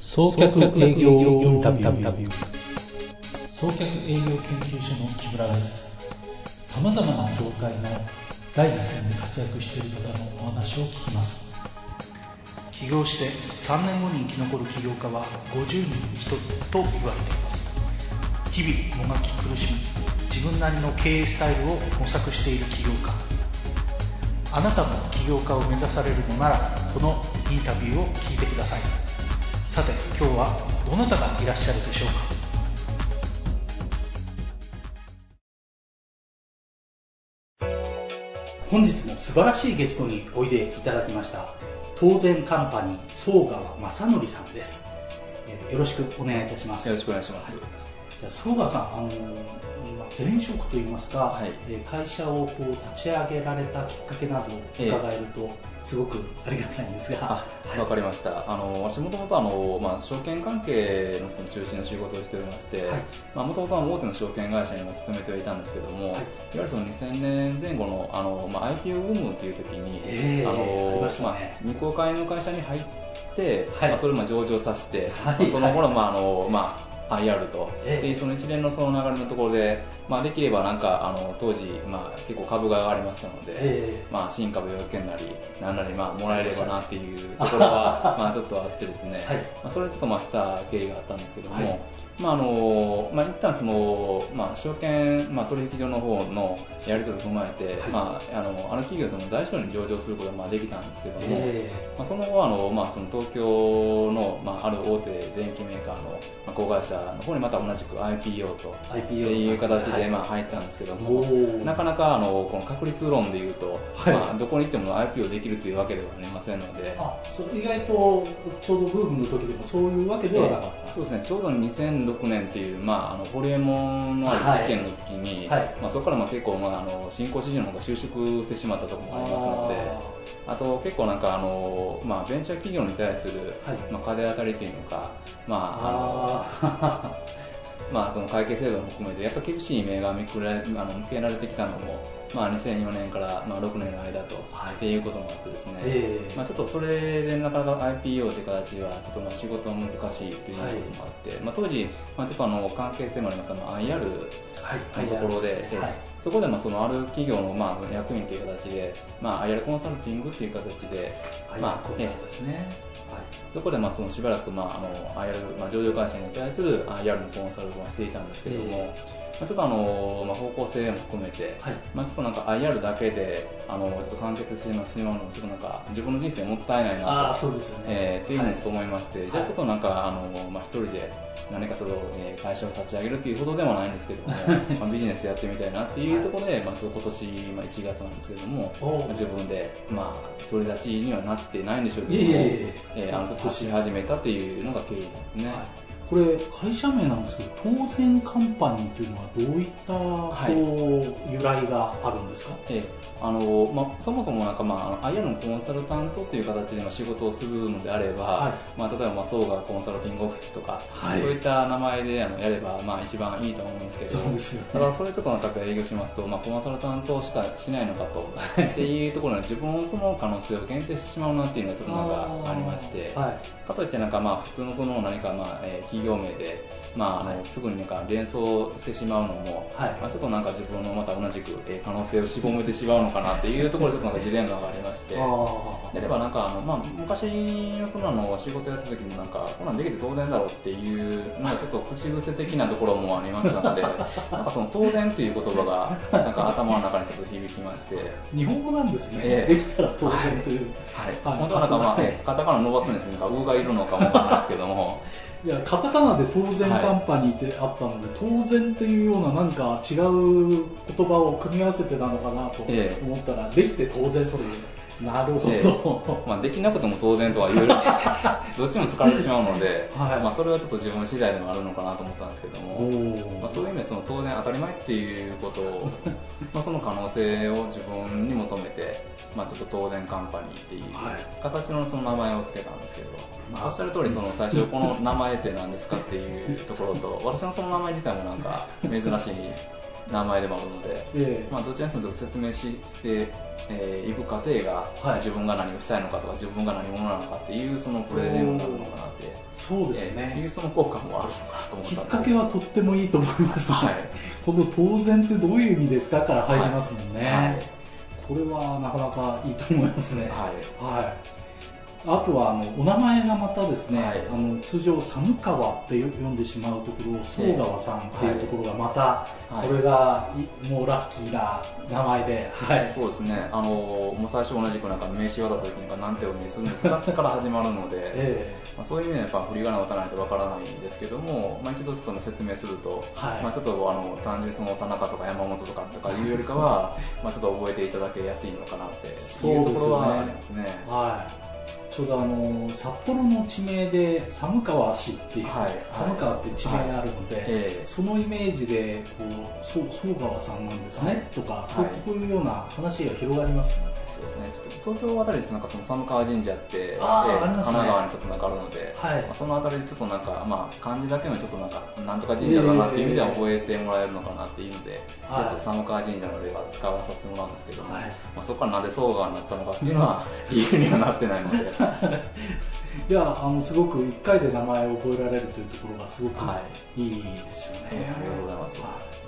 送客営業インタビュー。送客営業研究所の木村です。さまざまな業界の第一線で活躍している方のお話を聞きます。起業して3年後に生き残る起業家は50人に1人と言われています。日々もがき苦しみ自分なりの経営スタイルを模索している起業家。あなたも起業家を目指されるのならこのインタビューを聞いてください。さて今日はどなたがいらっしゃるでしょうか？本日も素晴らしいゲストにおいでいただきました当然カンパニー総川正則さんです。よろしくお願いいたします。よろしくお願いします。はいあ総川さん、あの前職といいますか、はい。えー会社をこう立ち上げられたきっかけなどを伺えると、すごくありがたいんですが、あ、わかりました。あの、私もともとあの、まあ、証券関係のその中心の仕事をしておりまして、もともとは大手の証券会社にも勤めてはいたんですけども、はい。い、わゆるその2000年前後の、あの、まあ、IPO ブームっていう時に、ええあの、まあ、未公開の会社に入って、はい。まあ、それをまあ上場させて、はい。まあその頃、まあ、あの、まあ、IR と、ええ。でその一連のその流れのところで、まあ、できればなんかあの当時、まあ、結構株が上がりましたので、えまあ、新株要件なり、なんなり、まあ、もらえればなっていうところは、まあ、ちょっとあってですね、はい。まあ、それちょっとまあした経緯があったんですけども、はい。まあ、あの、まあ、一旦その、まあ、証券、まあ、取引所の方のやり取りを踏まえて、はい。まあ、あの、あの企業との大小に上場することがまあできたんですけども、え。まあ、その後あの、まあ、その東京の、まあ、ある大手電機メーカーの、まあ、子会社の方にまた同じく IPO と、IPO っていう形で、はいまあ、入ったんですけどおも、ー。なかなかあのこの確率論でいうと、はい。まあ、どこに行っても IPO できるというわけではありませんので、あそう意外とちょうどブームの時でもそういうわけではなかった、そうですね、ちょうど2006年っていう、まあ、あのホリエモンのある事件の時に、まあ、そこからまあ結構、まあ、あの新興市場の方が収縮してしまったところもありますので、あと結構なんかあの、まあ、ベンチャー企業に対する、はい。まあ、風当たりというのか、まあ、あのあ まあ、その会計制度も含めて、やっぱ厳しい目が向けられあの向けられてきたのも、まあ、2004年から、まあ、6年の間と、はい。っていうこともあってですね、ええ。まあ、ちょっとそれでなかなか IPO という形は、ちょっとまあ仕事難しいということもあって、まあ、当時、まあ、ちょっとあの関係性もありますあの IR はい。のところで、はい。ええそこでまあそのある企業のまあ役員という形で、まあ、IR コンサルティングという形で、はいまあこうええですねそこでまあそのしばらくまああの IR、まあ、上場会社に対する IR のコンサルをしていたんですけども、まあ、ちょっとあの、まあ、方向性も含めて、はい。まあ、ちょっとなんか IR だけであのちょっと完結してしまうのもちょっとなんか自分の人生もったいないああなと。そうですよね、えーっていうのをちょっと思いまして、じゃあはいちょっとなんか、あのまあ、一人で何かその、えー会社を立ち上げるっていうほどではないんですけども、まあ、ビジネスやってみたいなっていうところで、まあ、今年、まあ、1月なんですけども、まあ自分で、まあ、独り立ちにはなってないんでしょうけども、いえあのちょっと走り始めたっていうのが経緯なんですね。はいこれ会社名なんですけど当然カンパニーというのはどういったこう、い由来があるんですか？ええ。あのまあ、そもそもなんか、まあ、IR のコンサルタントという形でまあ仕事をするのであれば、はい。まあ、例えばまあ総合コンサルティングオフィスとか、はい。そういった名前であのやればまあ一番いいと思うんですけど。そうですよね。ただそれとなんか営業しますと、まあ、コンサルタントしかしないのかと。っていうところで自分をその可能性を限定してしまうなっていうのがちょっとなんかありまして、はい。かといってなんかまあ普通のその何かまあ、えー企業名で、まああのはい。すぐになんか連想してしまうのも、はい。まあ、ちょっとなんか自分のまた同じく、えー可能性を絞めてしまうのかなっていうところで ちょっとなんかジレンマがありまして。あであればなんかあの、まあ、昔のそのあの仕事やった時もなんかこんなんできて当然だろうっていうなんかちょっと口癖的なところもありましたので なんかその当然っていう言葉がなんか頭の中にちょっと響きまして、はい、ー日本語なんですね、ええ。できたら当然という、はい。本当はなんかまあ、ね、カタカナ伸ばすんですね。なんか「う」がいるのかもわからないですけども いやカタカナで当然カンパニーってあったので、当然っていうような何か違う言葉を組み合わせてなのかなとええ思ったら、できて当然というなるほど、えまあ、できなくても当然とは言える。どっちも疲れてしまうので、はい。まあ、それはちょっと自分次第でもあるのかなと思ったんですけども、まあ、そういう意味でその当然当たり前っていうことを まあその可能性を自分に求めて、まあ、ちょっと当然カンパニーっていうはい。形のその名前を付けたんですけど、まあおっしゃる通りその最初この名前って何ですかっていうところと私のその名前自体もなんか珍しい名前でもあるので、ええ。まあ、どちらにせよ説明ししてえー、行く過程が、はい。自分が何をしたいのかとか自分が何者なのかっていうそのプレゼンになるのかなって。そそうですね、っていうその効果もあるのかなと思ったきっかけはとってもいいと思います、はい。この当然ってどういう意味ですかから入りますもんね、はい。これはなかなかいいと思いますね。はい。はい、あとはあのお名前がまたですね、はい。あの通常寒川って読んでしまうところを宗川さんっていうところがまた、はい。これがいもうラッキーな名前で、はい。そうですね、あのもう最初同じくなんか名刺渡った時になんてお読みするんですかから始まるので、えまあ、そういう意味ではやっぱ振り仮名を打たないとわからないんですけども、まあ、一度ちょっと説明すると、はい。まあ、ちょっとあの単純にその田中とか山本とかとかいうよりかは、まあちょっと覚えていただけやすいのかなっていうところはありますね。えはいちょうどあの札幌の地名で寒川市っていう、はい寒川っていう地名があるので、ええ。そのイメージでこうそう宗川さんなんですね、はい。とか、はい。こういうような話が広がりますよね。そうですね、東京あたりですなんかその寒川神社って、あーええあね。神奈川にちょっとなんかあるので、はい。まあ、そのあたりでちょっとなんか、まあ、漢字だけのちょっとなんか、なんとか神社だなっていう意味では覚えてもらえるのかなっていうので、はい。ちょっと寒川神社の例は使わさせてもらうんですけども、はい。まあ、そこからなんで総川になったのかっていうのは、理由にはなってないので、いやあのすごく1回で名前を覚えられるというところがすすごくはい。いいですよね、ええありがとうございます。はい